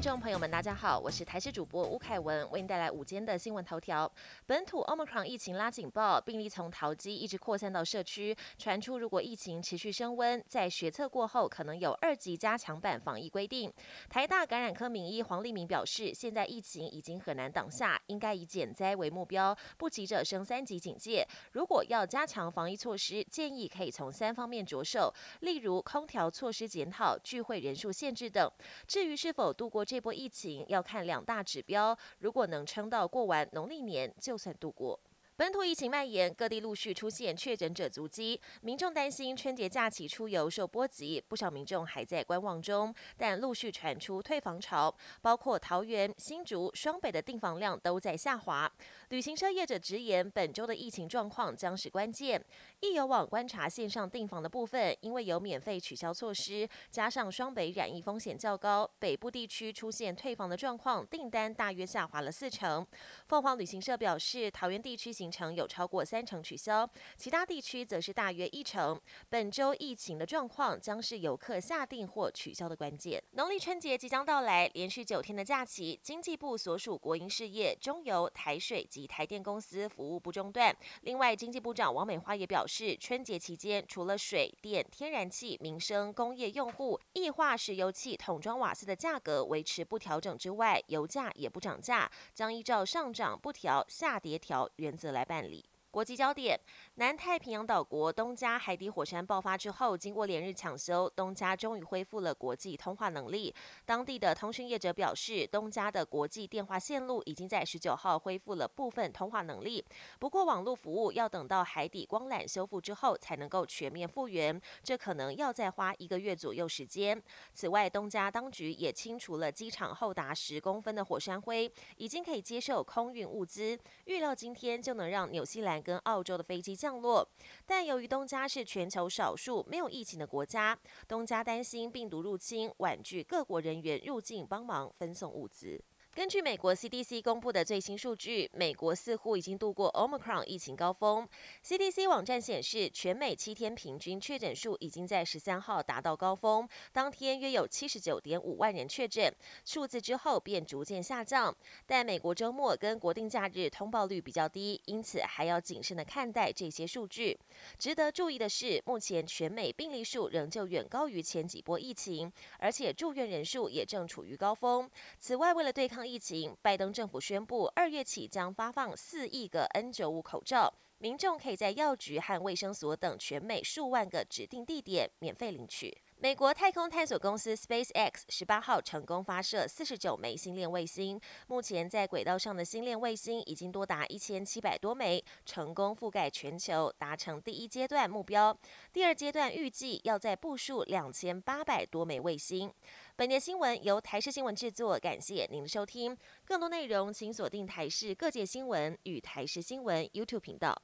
听众朋友们，大家好，我是台视主播吴凯文，为您带来午间的新闻头条。本土 Omicron 疫情拉警报，病例从桃机一直扩散到社区，传出如果疫情持续升温，在学测过后可能有二级加强版防疫规定。台大感染科名医黄立明表示，现在疫情已经很难挡下，应该以减灾为目标，不急着升三级警戒。如果要加强防疫措施，建议可以从三方面着手，例如空调措施检讨、聚会人数限制等。至于是否度过这波疫情，要看两大指标。如果能撑到过完农历年，就算度过。本土疫情蔓延，各地陆续出现确诊者足迹，民众担心春节假期出游受波及，不少民众还在观望中。但陆续传出退房潮，包括桃园、新竹、双北的订房量都在下滑。旅行社业者直言，本周的疫情状况将是关键。易游网观察线上订房的部分，因为有免费取消措施，加上双北染疫风险较高，北部地区出现退房的状况，订单大约下滑了四成。凤凰旅行社表示，桃园地区行成有超过三成取消，其他地区则是大约一成。本周疫情的状况将是游客下定或取消的关键。农历春节即将到来，连续九天的假期，经济部所属国营事业中油、台水及台电公司服务不中断。另外，经济部长王美花也表示，春节期间除了水电、天然气、民生、工业用户、液化石油气、桶装瓦斯的价格维持不调整之外，油价也不涨价，将依照上涨不调、下跌调原则来。来办理。国际焦点：南太平洋岛国东加海底火山爆发之后，经过连日抢修，东加终于恢复了国际通话能力。当地的通讯业者表示，东加的国际电话线路已经在十九号恢复了部分通话能力，不过网络服务要等到海底光缆修复之后才能够全面复原，这可能要再花一个月左右时间。此外，东加当局也清除了机场厚达十公分的火山灰，已经可以接受空运物资，预料今天就能让纽西兰。跟澳洲的飞机降落，但由于东家是全球少数没有疫情的国家，东家担心病毒入侵，婉拒各国人员入境帮忙分送物资。根据美国 CDC 公布的最新数据，美国似乎已经度过 Omicron 疫情高峰。CDC 网站显示，全美七天平均确诊数已经在十三号达到高峰，当天约有七十九点五万人确诊，数字之后便逐渐下降。但美国周末跟国定假日通报率比较低，因此还要谨慎的看待这些数据。值得注意的是，目前全美病例数仍旧远高于前几波疫情，而且住院人数也正处于高峰。此外，为了对抗疫情，拜登政府宣布，二月起将发放四亿个 N95 口罩，民众可以在药局和卫生所等全美数万个指定地点免费领取。美国太空探索公司 SpaceX 十八号成功发射四十九枚星链卫星，目前在轨道上的星链卫星已经多达一千七百多枚，成功覆盖全球，达成第一阶段目标。第二阶段预计要在部署两千八百多枚卫星。本节新闻由台视新闻制作，感谢您的收听。更多内容请锁定台视各界新闻与台视新闻 YouTube 频道。